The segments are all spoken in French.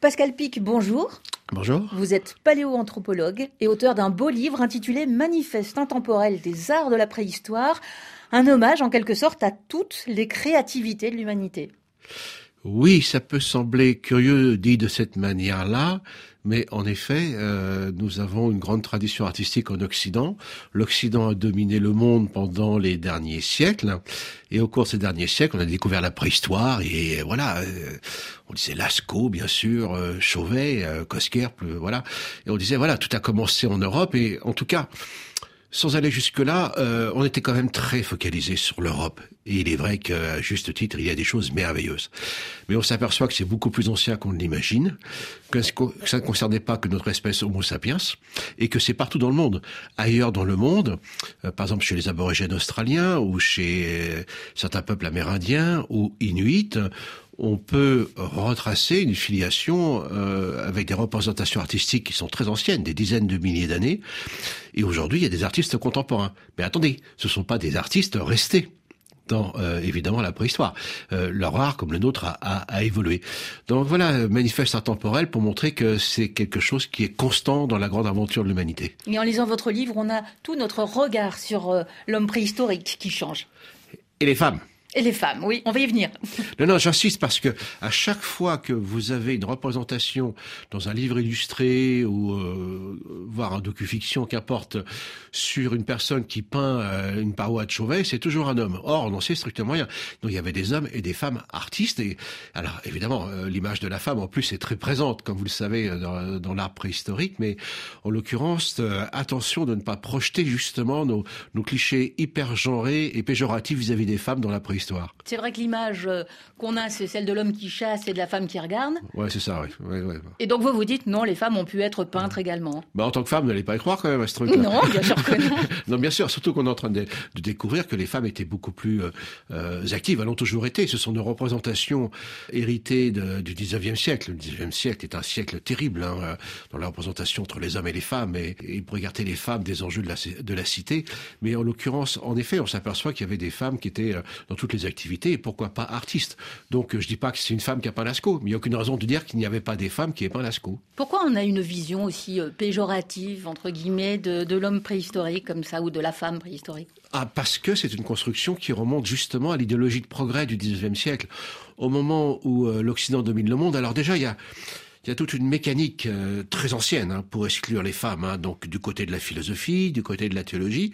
Pascal Pic, bonjour. Bonjour. Vous êtes paléoanthropologue et auteur d'un beau livre intitulé Manifeste intemporel des arts de la préhistoire, un hommage en quelque sorte à toutes les créativités de l'humanité. Oui, ça peut sembler curieux dit de cette manière-là, mais en effet, euh, nous avons une grande tradition artistique en Occident. L'Occident a dominé le monde pendant les derniers siècles, et au cours de ces derniers siècles, on a découvert la préhistoire, et voilà, euh, on disait Lascaux, bien sûr, euh, Chauvet, euh, Cosquerp, voilà, et on disait voilà, tout a commencé en Europe, et en tout cas, sans aller jusque-là, euh, on était quand même très focalisé sur l'Europe. Et il est vrai qu'à juste titre, il y a des choses merveilleuses. Mais on s'aperçoit que c'est beaucoup plus ancien qu'on ne l'imagine, que ça ne concernait pas que notre espèce Homo sapiens, et que c'est partout dans le monde. Ailleurs dans le monde, euh, par exemple chez les aborigènes australiens, ou chez euh, certains peuples amérindiens, ou inuits, on peut retracer une filiation euh, avec des représentations artistiques qui sont très anciennes, des dizaines de milliers d'années. Et aujourd'hui, il y a des artistes contemporains. Mais attendez, ce ne sont pas des artistes restés dans euh, évidemment la préhistoire. Euh, leur art, comme le nôtre, a, a, évolué. Donc voilà, manifeste intemporel pour montrer que c'est quelque chose qui est constant dans la grande aventure de l'humanité. Et en lisant votre livre, on a tout notre regard sur l'homme préhistorique qui change. Et les femmes et les femmes, oui, on va y venir. Non, non, j'insiste parce que à chaque fois que vous avez une représentation dans un livre illustré ou euh, voire un docu-fiction, qu'importe, sur une personne qui peint euh, une paroi de Chauvet, c'est toujours un homme. Or, on sait strictement rien. Donc, il y avait des hommes et des femmes artistes. Et alors, évidemment, euh, l'image de la femme, en plus, est très présente, comme vous le savez, dans, dans l'art préhistorique. Mais en l'occurrence, attention de ne pas projeter justement nos, nos clichés hyper genrés et péjoratifs vis-à-vis des femmes dans la préhistoire. C'est vrai que l'image euh, qu'on a, c'est celle de l'homme qui chasse et de la femme qui regarde. Ouais, c'est ça, oui. Et donc vous vous dites, non, les femmes ont pu être peintres également. Bah, en tant que femme, n'allez pas y croire quand même à ce truc. Non, bien sûr que non. non, bien sûr, surtout qu'on est en train de, découvrir que les femmes étaient beaucoup plus euh, euh, actives, elles ont toujours été. Ce sont des représentations héritées du 19e siècle. Le 19e siècle est un siècle terrible hein, dans la représentation entre les hommes et les femmes et, et pour écarter les femmes des enjeux de la, de la cité. Mais en l'occurrence, en effet, on s'aperçoit qu'il y avait des femmes qui étaient dans toutes les activités et pourquoi pas artistes. Donc je dis pas que c'est une femme qui a peint Lascaux, mais il n'y a aucune raison de dire qu'il n'y avait pas des femmes qui aient peint Lascaux. Pourquoi on a une vision aussi euh, péjorative, entre guillemets, de, l'homme préhistorique comme ça, ou de la femme préhistorique? Ah, parce que c'est une construction qui remonte justement à l'idéologie de progrès du 19e siècle. Au moment où euh, l'Occident domine le monde, alors déjà, il y a, il y a toute une mécanique euh, très ancienne hein, pour exclure les femmes, hein, donc du côté de la philosophie, du côté de la théologie.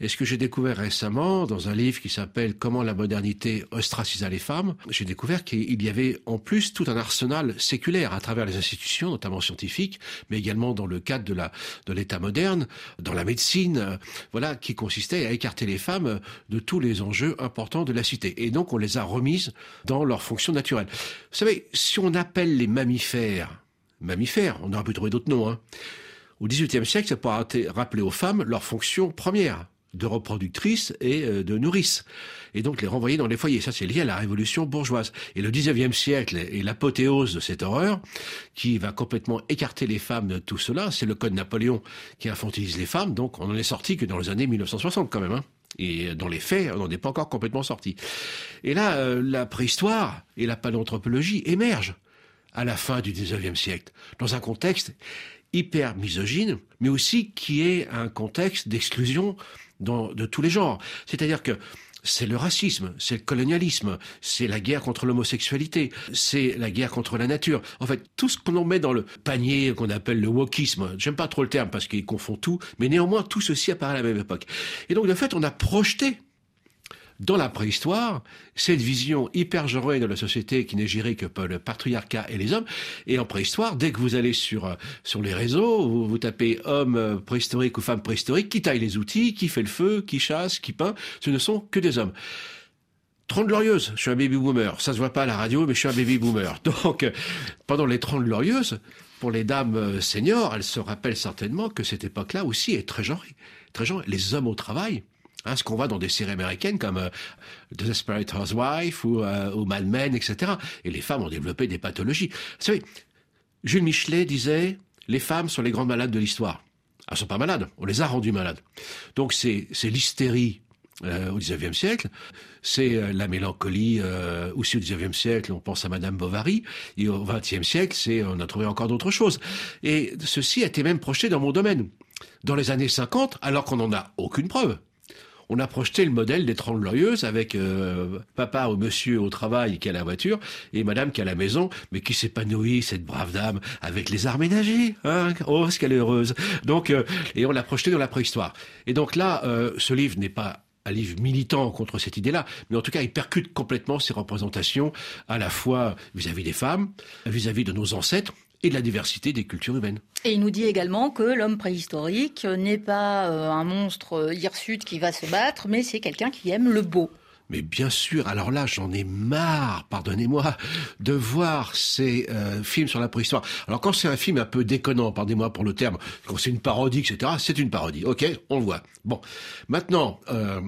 Et ce que j'ai découvert récemment dans un livre qui s'appelle Comment la modernité ostracisa les femmes, j'ai découvert qu'il y avait en plus tout un arsenal séculaire à travers les institutions, notamment scientifiques, mais également dans le cadre de la de l'État moderne, dans la médecine, euh, voilà, qui consistait à écarter les femmes de tous les enjeux importants de la cité. Et donc on les a remises dans leur fonction naturelle. Vous savez, si on appelle les mammifères mammifères, on aurait pu trouver d'autres noms. Hein. Au XVIIIe siècle, ça pourra rappeler aux femmes leur fonction première de reproductrice et euh, de nourrice. Et donc les renvoyer dans les foyers. Ça, c'est lié à la révolution bourgeoise. Et le XIXe siècle est l'apothéose de cette horreur qui va complètement écarter les femmes de tout cela. C'est le code Napoléon qui infantilise les femmes. Donc on n'en est sorti que dans les années 1960 quand même. Hein. Et dans les faits, on n'en est pas encore complètement sorti. Et là, euh, la préhistoire et la paléanthropologie émergent à la fin du 19e siècle, dans un contexte hyper misogyne, mais aussi qui est un contexte d'exclusion de tous les genres. C'est-à-dire que c'est le racisme, c'est le colonialisme, c'est la guerre contre l'homosexualité, c'est la guerre contre la nature. En fait, tout ce qu'on met dans le panier qu'on appelle le wokisme, j'aime pas trop le terme parce qu'il confond tout, mais néanmoins tout ceci apparaît à la même époque. Et donc, de fait, on a projeté dans la préhistoire, cette vision hyper genrée de la société qui n'est gérée que par le patriarcat et les hommes. Et en préhistoire, dès que vous allez sur, euh, sur les réseaux, vous, tapez homme euh, préhistorique ou femme préhistorique, qui taille les outils, qui fait le feu, qui chasse, qui peint, ce ne sont que des hommes. Trente glorieuses, je suis un baby boomer. Ça se voit pas à la radio, mais je suis un baby boomer. Donc, euh, pendant les trente glorieuses, pour les dames seniors, elles se rappellent certainement que cette époque-là aussi est très genrée. Très genrée. Les hommes au travail, Hein, ce qu'on voit dans des séries américaines comme euh, Desperate Housewife ou, euh, ou Mad Men, etc. Et les femmes ont développé des pathologies. Vous savez, Jules Michelet disait les femmes sont les grandes malades de l'histoire. Elles sont pas malades, on les a rendues malades. Donc c'est l'hystérie euh, au XIXe siècle. C'est euh, la mélancolie euh, aussi au XIXe siècle. On pense à Madame Bovary. Et au XXe siècle, c'est on a trouvé encore d'autres choses. Et ceci a été même projeté dans mon domaine. Dans les années 50, alors qu'on n'en a aucune preuve on a projeté le modèle des Trente Glorieuses avec euh, papa ou monsieur au travail qui a la voiture et madame qui a la maison, mais qui s'épanouit, cette brave dame, avec les arts ménagers. Hein oh, ce qu'elle est heureuse. Donc, euh, et on l'a projeté dans la préhistoire. Et donc là, euh, ce livre n'est pas un livre militant contre cette idée-là, mais en tout cas, il percute complètement ces représentations, à la fois vis-à-vis des femmes, vis à -vis de nos ancêtres, et de la diversité des cultures humaines. Et il nous dit également que l'homme préhistorique n'est pas euh, un monstre euh, hirsute qui va se battre, mais c'est quelqu'un qui aime le beau. Mais bien sûr, alors là, j'en ai marre, pardonnez-moi, de voir ces euh, films sur la préhistoire. Alors quand c'est un film un peu déconnant, pardonnez-moi pour le terme, quand c'est une parodie, etc., c'est une parodie. Ok, on le voit. Bon, maintenant, euh,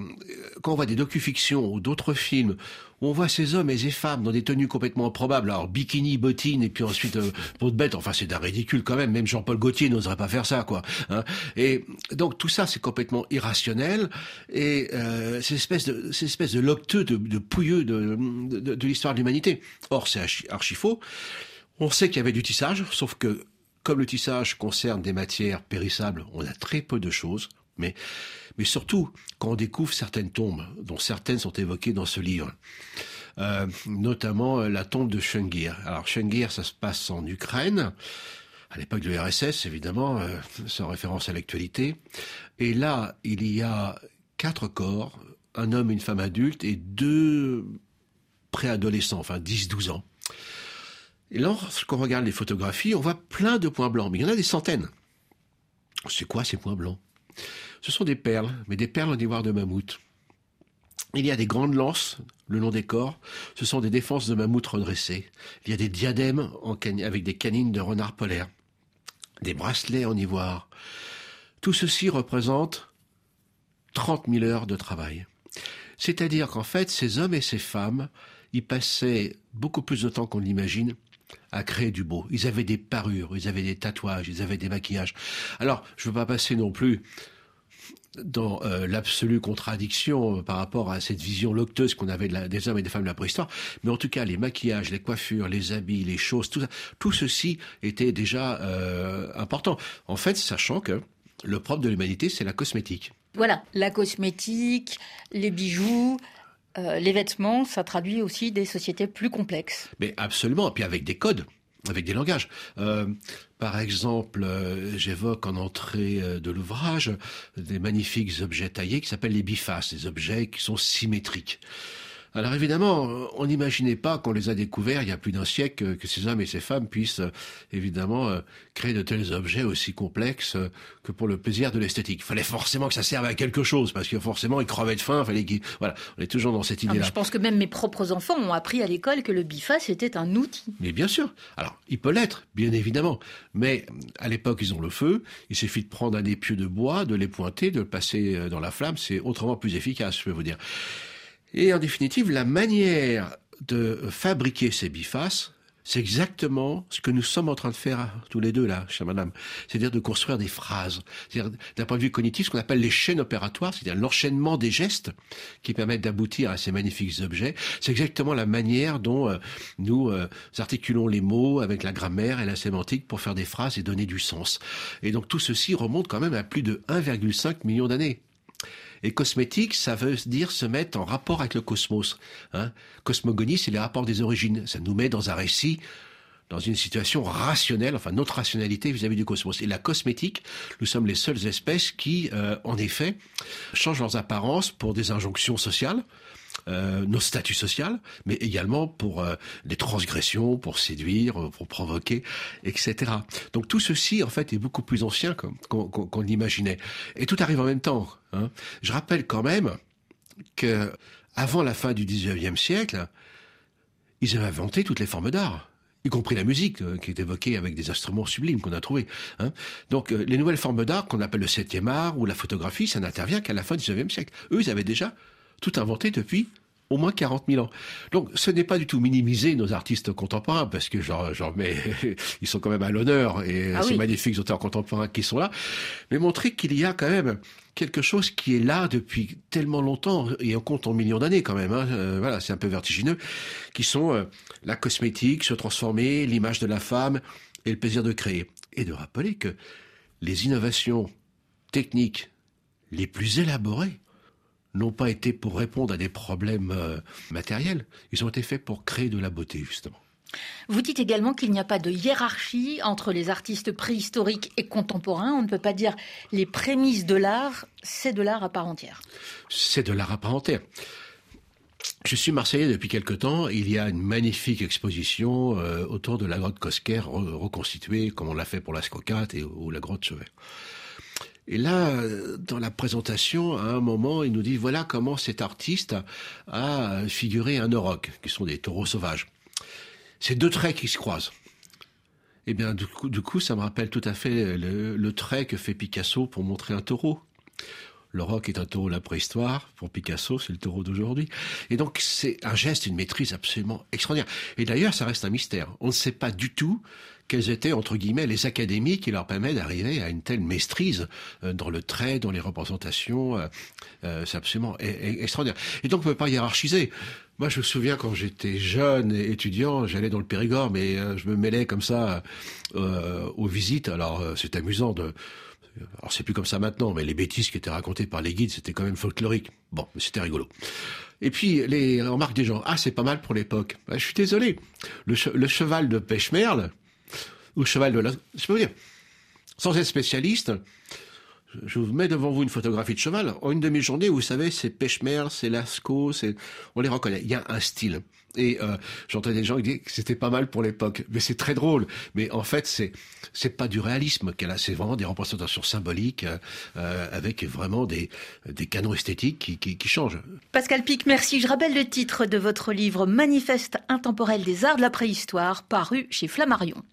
quand on voit des docu-fictions ou d'autres films on voit ces hommes et ces femmes dans des tenues complètement improbables, alors bikini, bottines, et puis ensuite euh, peau de bête, enfin c'est d'un ridicule quand même, même Jean-Paul Gaultier n'oserait pas faire ça, quoi. Hein. Et donc tout ça c'est complètement irrationnel, et euh, c'est espèce de, de locteux, de, de pouilleux de, de, de l'histoire de l'humanité. Or c'est archi faux. On sait qu'il y avait du tissage, sauf que comme le tissage concerne des matières périssables, on a très peu de choses, mais mais surtout quand on découvre certaines tombes, dont certaines sont évoquées dans ce livre. Euh, notamment euh, la tombe de Schengir. Alors Schengir, ça se passe en Ukraine, à l'époque de l'URSS, évidemment, euh, sans référence à l'actualité. Et là, il y a quatre corps, un homme, une femme adulte et deux préadolescents, enfin 10-12 ans. Et lorsqu'on regarde les photographies, on voit plein de points blancs, mais il y en a des centaines. C'est quoi ces points blancs? Ce sont des perles, mais des perles en ivoire de mammouth. Il y a des grandes lances le long des corps, ce sont des défenses de mammouth redressées. Il y a des diadèmes avec des canines de renard polaire, des bracelets en ivoire. Tout ceci représente 30 000 heures de travail. C'est-à-dire qu'en fait, ces hommes et ces femmes y passaient beaucoup plus de temps qu'on l'imagine à créer du beau. Ils avaient des parures, ils avaient des tatouages, ils avaient des maquillages. Alors, je ne veux pas passer non plus dans euh, l'absolue contradiction euh, par rapport à cette vision locteuse qu'on avait des hommes et des femmes de la préhistoire. Mais en tout cas, les maquillages, les coiffures, les habits, les choses, tout, ça, tout ceci était déjà euh, important. En fait, sachant que le propre de l'humanité, c'est la cosmétique. Voilà, la cosmétique, les bijoux, les vêtements, ça traduit aussi des sociétés plus complexes. Mais absolument, et puis avec des codes avec des langages. Euh, par exemple, euh, j'évoque en entrée euh, de l'ouvrage des magnifiques objets taillés qui s'appellent les bifaces, des objets qui sont symétriques. Alors évidemment, on n'imaginait pas qu'on les a découverts il y a plus d'un siècle que ces hommes et ces femmes puissent euh, évidemment euh, créer de tels objets aussi complexes euh, que pour le plaisir de l'esthétique. Il fallait forcément que ça serve à quelque chose parce que forcément ils crevaient de faim. Fallait qu'ils... voilà, on est toujours dans cette idée-là. je pense que même mes propres enfants ont appris à l'école que le biface était un outil. Mais bien sûr. Alors il peut l'être, bien évidemment. Mais à l'époque ils ont le feu. Il suffit de prendre un épieu de bois, de les pointer, de le passer dans la flamme. C'est autrement plus efficace, je peux vous dire. Et en définitive, la manière de fabriquer ces bifaces, c'est exactement ce que nous sommes en train de faire tous les deux là, chère madame. C'est-à-dire de construire des phrases. C'est-à-dire d'un point de vue cognitif, ce qu'on appelle les chaînes opératoires, c'est-à-dire l'enchaînement des gestes qui permettent d'aboutir à ces magnifiques objets. C'est exactement la manière dont euh, nous euh, articulons les mots avec la grammaire et la sémantique pour faire des phrases et donner du sens. Et donc tout ceci remonte quand même à plus de 1,5 million d'années. Et cosmétique, ça veut dire se mettre en rapport avec le cosmos. Hein. Cosmogonie, c'est les rapports des origines. Ça nous met dans un récit dans une situation rationnelle, enfin notre rationalité vis-à-vis du cosmos. Et la cosmétique, nous sommes les seules espèces qui, euh, en effet, changent leurs apparences pour des injonctions sociales, euh, nos statuts sociaux, mais également pour euh, des transgressions, pour séduire, euh, pour provoquer, etc. Donc tout ceci, en fait, est beaucoup plus ancien qu'on l'imaginait. Et tout arrive en même temps. Hein. Je rappelle quand même que avant la fin du 19e siècle, ils avaient inventé toutes les formes d'art y compris la musique qui est évoquée avec des instruments sublimes qu'on a trouvés. Hein. Donc les nouvelles formes d'art qu'on appelle le septième art ou la photographie, ça n'intervient qu'à la fin du 19e siècle. Eux, ils avaient déjà tout inventé depuis au moins 40 000 ans. Donc ce n'est pas du tout minimiser nos artistes contemporains, parce que genre, genre mais ils sont quand même à l'honneur, et ah ces magnifiques auteurs contemporains qui sont là, mais montrer qu'il y a quand même quelque chose qui est là depuis tellement longtemps, et on compte en millions d'années quand même, hein, euh, voilà, c'est un peu vertigineux, qui sont euh, la cosmétique, se transformer, l'image de la femme et le plaisir de créer. Et de rappeler que les innovations techniques les plus élaborées n'ont pas été pour répondre à des problèmes euh, matériels, ils ont été faits pour créer de la beauté, justement. Vous dites également qu'il n'y a pas de hiérarchie entre les artistes préhistoriques et contemporains. On ne peut pas dire les prémices de l'art, c'est de l'art à part entière. C'est de l'art à part entière. Je suis marseillais depuis quelque temps. Il y a une magnifique exposition euh, autour de la grotte Cosquer reconstituée comme on l'a fait pour la Scocate et ou la grotte Chevet. Et là, dans la présentation, à un moment, il nous dit voilà comment cet artiste a figuré un auroch, qui sont des taureaux sauvages. C'est deux traits qui se croisent. Eh bien, du coup, ça me rappelle tout à fait le, trait que fait Picasso pour montrer un taureau. Le est un taureau de la préhistoire. Pour Picasso, c'est le taureau d'aujourd'hui. Et donc, c'est un geste, une maîtrise absolument extraordinaire. Et d'ailleurs, ça reste un mystère. On ne sait pas du tout quelles étaient, entre guillemets, les académies qui leur permettent d'arriver à une telle maîtrise euh, dans le trait, dans les représentations. Euh, euh, c'est absolument e-, e-, extraordinaire. Et donc, on ne peut pas hiérarchiser. Moi, je me souviens quand j'étais jeune et étudiant, j'allais dans le Périgord, mais je me mêlais comme ça aux visites. Alors, c'est amusant de... Alors, c'est plus comme ça maintenant, mais les bêtises qui étaient racontées par les guides, c'était quand même folklorique. Bon, c'était rigolo. Et puis, les remarques des gens, ah, c'est pas mal pour l'époque. Bah, je suis désolé. Le, le cheval de pêche-merle, ou cheval de la... Je peux vous dire, sans être spécialiste, je vous mets devant vous une photographie de cheval. En une demi-journée, vous savez, c'est pêche-mer, c'est Lascaux, c'est, on les reconnaît. Il y a un style. Et euh, j'entendais des gens qui disaient que c'était pas mal pour l'époque. Mais c'est très drôle. Mais en fait, c'est c'est pas du réalisme qu'elle a. C'est vraiment des représentations symboliques euh, avec vraiment des des canons esthétiques qui, qui, qui changent. Pascal Pic, merci. Je rappelle le titre de votre livre Manifeste intemporel des arts de la préhistoire, paru chez Flammarion.